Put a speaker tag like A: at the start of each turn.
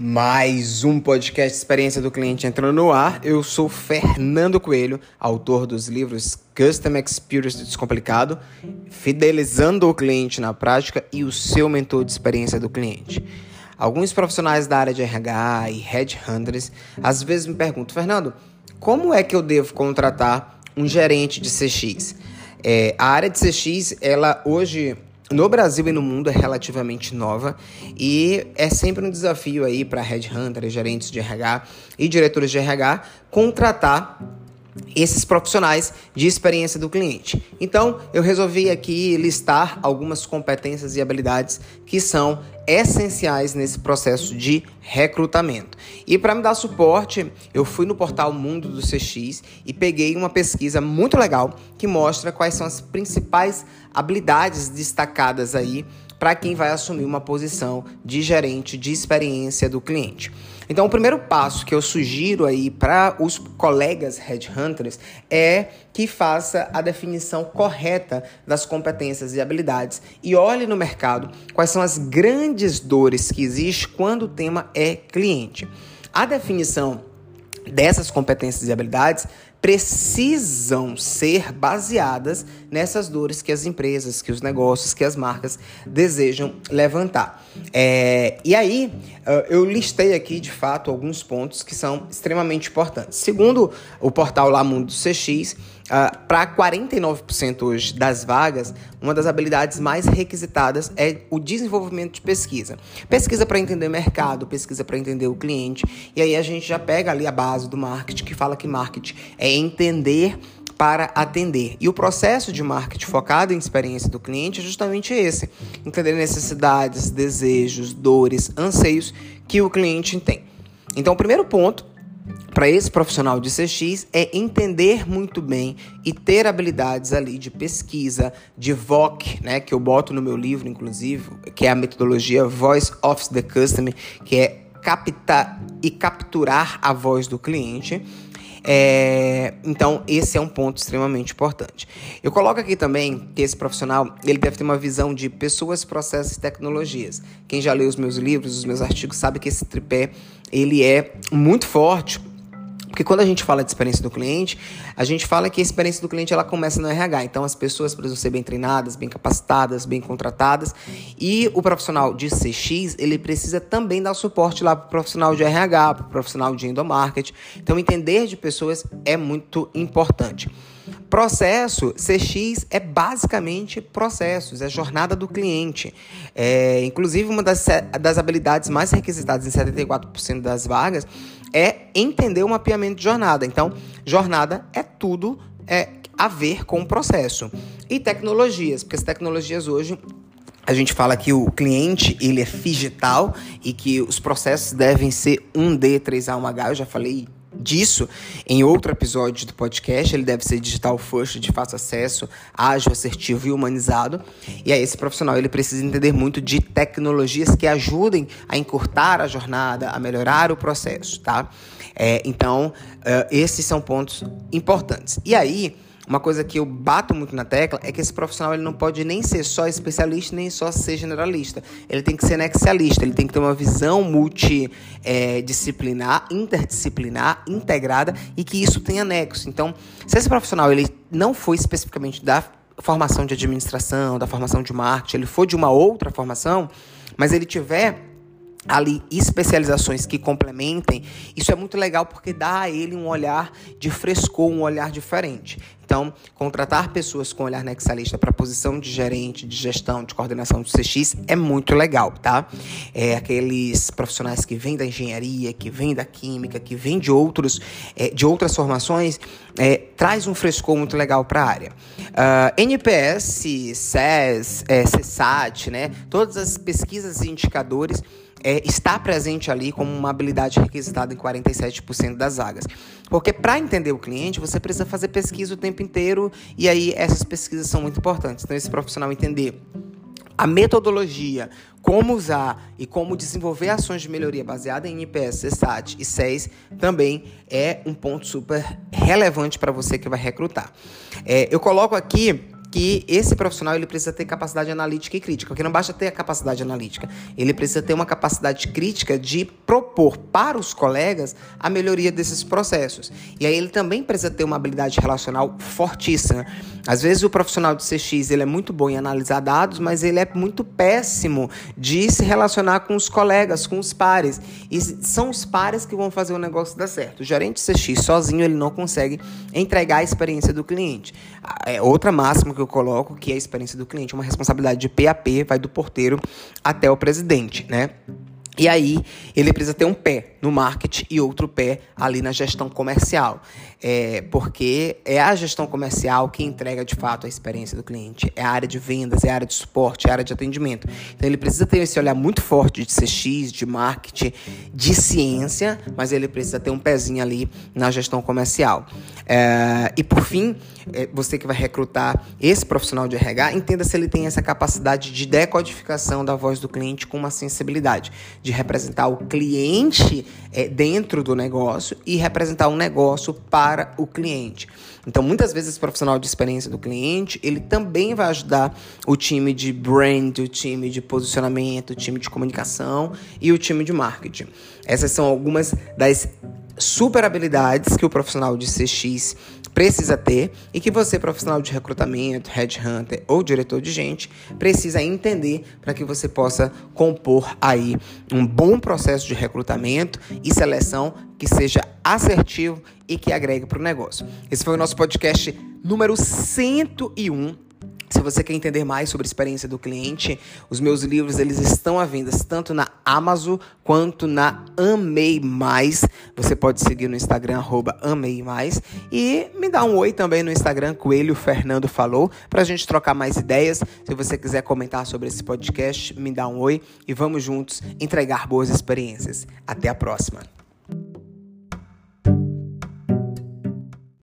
A: Mais um podcast Experiência do Cliente entrando no ar. Eu sou Fernando Coelho, autor dos livros Custom Experience Descomplicado, Fidelizando o Cliente na Prática e o seu mentor de experiência do cliente. Alguns profissionais da área de RH e headhunters às vezes me perguntam, Fernando, como é que eu devo contratar um gerente de CX? É, a área de CX, ela hoje no Brasil e no mundo é relativamente nova e é sempre um desafio aí para headhunters, gerentes de RH e diretores de RH contratar esses profissionais de experiência do cliente. Então, eu resolvi aqui listar algumas competências e habilidades que são essenciais nesse processo de recrutamento. E para me dar suporte, eu fui no portal Mundo do CX e peguei uma pesquisa muito legal que mostra quais são as principais habilidades destacadas aí para quem vai assumir uma posição de gerente de experiência do cliente. Então, o primeiro passo que eu sugiro aí para os colegas headhunters é que faça a definição correta das competências e habilidades e olhe no mercado quais são as grandes dores que existem quando o tema é cliente. A definição dessas competências e habilidades precisam ser baseadas nessas dores que as empresas, que os negócios, que as marcas desejam levantar. É, e aí, eu listei aqui de fato alguns pontos que são extremamente importantes. Segundo o portal lá Mundo CX, Uh, para 49% hoje das vagas, uma das habilidades mais requisitadas é o desenvolvimento de pesquisa. Pesquisa para entender mercado, pesquisa para entender o cliente. E aí a gente já pega ali a base do marketing, que fala que marketing é entender para atender. E o processo de marketing focado em experiência do cliente é justamente esse: entender necessidades, desejos, dores, anseios que o cliente tem. Então, o primeiro ponto para esse profissional de CX é entender muito bem e ter habilidades ali de pesquisa, de VOC, né, que eu boto no meu livro, inclusive, que é a metodologia Voice of the Customer, que é captar e capturar a voz do cliente. É, então, esse é um ponto extremamente importante. Eu coloco aqui também que esse profissional ele deve ter uma visão de pessoas, processos e tecnologias. Quem já leu os meus livros, os meus artigos, sabe que esse tripé ele é muito forte porque quando a gente fala de experiência do cliente, a gente fala que a experiência do cliente ela começa no RH. Então as pessoas precisam ser bem treinadas, bem capacitadas, bem contratadas. E o profissional de CX, ele precisa também dar suporte lá para o profissional de RH, para o profissional de endomarketing. Então entender de pessoas é muito importante. Processo, CX é basicamente processos, é jornada do cliente. É, inclusive, uma das, das habilidades mais requisitadas em 74% das vagas é entender o mapeamento de jornada. Então, jornada é tudo é, a ver com o processo. E tecnologias, porque as tecnologias hoje a gente fala que o cliente ele é digital e que os processos devem ser 1D, 3A, 1H. Eu já falei disso em outro episódio do podcast. Ele deve ser digital first, de fácil acesso, ágil, assertivo e humanizado. E aí esse profissional ele precisa entender muito de tecnologias que ajudem a encurtar a jornada, a melhorar o processo, tá? É, então, uh, esses são pontos importantes. E aí, uma coisa que eu bato muito na tecla é que esse profissional ele não pode nem ser só especialista, nem só ser generalista. Ele tem que ser nexialista, ele tem que ter uma visão multidisciplinar, é, interdisciplinar, integrada e que isso tenha nexo. Então, se esse profissional ele não foi especificamente da formação de administração, da formação de marketing, ele for de uma outra formação, mas ele tiver ali especializações que complementem, isso é muito legal porque dá a ele um olhar de frescor, um olhar diferente. Então, contratar pessoas com olhar nexalista para posição de gerente, de gestão, de coordenação do CX é muito legal, tá? É aqueles profissionais que vêm da engenharia, que vêm da química, que vêm de outros, é, de outras formações, é, traz um frescor muito legal para a área. Uh, ah, NPS, SES, é, né? Todas as pesquisas e indicadores é, está presente ali como uma habilidade requisitada em 47% das vagas. Porque para entender o cliente, você precisa fazer pesquisa o tempo inteiro e aí essas pesquisas são muito importantes. Então, esse profissional entender a metodologia, como usar e como desenvolver ações de melhoria baseada em NPS, CSAT e SES também é um ponto super relevante para você que vai recrutar. É, eu coloco aqui que esse profissional ele precisa ter capacidade analítica e crítica, porque não basta ter a capacidade analítica, ele precisa ter uma capacidade crítica de propor para os colegas a melhoria desses processos. E aí ele também precisa ter uma habilidade relacional fortíssima. Às vezes o profissional de CX ele é muito bom em analisar dados, mas ele é muito péssimo de se relacionar com os colegas, com os pares. E são os pares que vão fazer o negócio dar certo. O gerente CX sozinho ele não consegue entregar a experiência do cliente. É outra máxima que eu coloco, que é a experiência do cliente, uma responsabilidade de PAP, vai do porteiro até o presidente, né? E aí, ele precisa ter um pé no marketing e outro pé ali na gestão comercial. É, porque é a gestão comercial que entrega de fato a experiência do cliente. É a área de vendas, é a área de suporte, é a área de atendimento. Então, ele precisa ter esse olhar muito forte de CX, de marketing, de ciência, mas ele precisa ter um pezinho ali na gestão comercial. É, e por fim, é, você que vai recrutar esse profissional de RH, entenda se ele tem essa capacidade de decodificação da voz do cliente com uma sensibilidade de representar o cliente é, dentro do negócio e representar um negócio para o cliente. Então, muitas vezes, esse profissional de experiência do cliente, ele também vai ajudar o time de brand, o time de posicionamento, o time de comunicação e o time de marketing. Essas são algumas das super habilidades que o profissional de CX precisa ter e que você, profissional de recrutamento, headhunter ou diretor de gente, precisa entender para que você possa compor aí um bom processo de recrutamento e seleção que seja assertivo e que agregue para o negócio. Esse foi o nosso podcast número 101 se você quer entender mais sobre a experiência do cliente, os meus livros eles estão à venda tanto na Amazon quanto na Amei Mais. Você pode seguir no Instagram Amei Mais e me dá um oi também no Instagram Coelho Fernando falou para a gente trocar mais ideias. Se você quiser comentar sobre esse podcast, me dá um oi e vamos juntos entregar boas experiências. Até a próxima.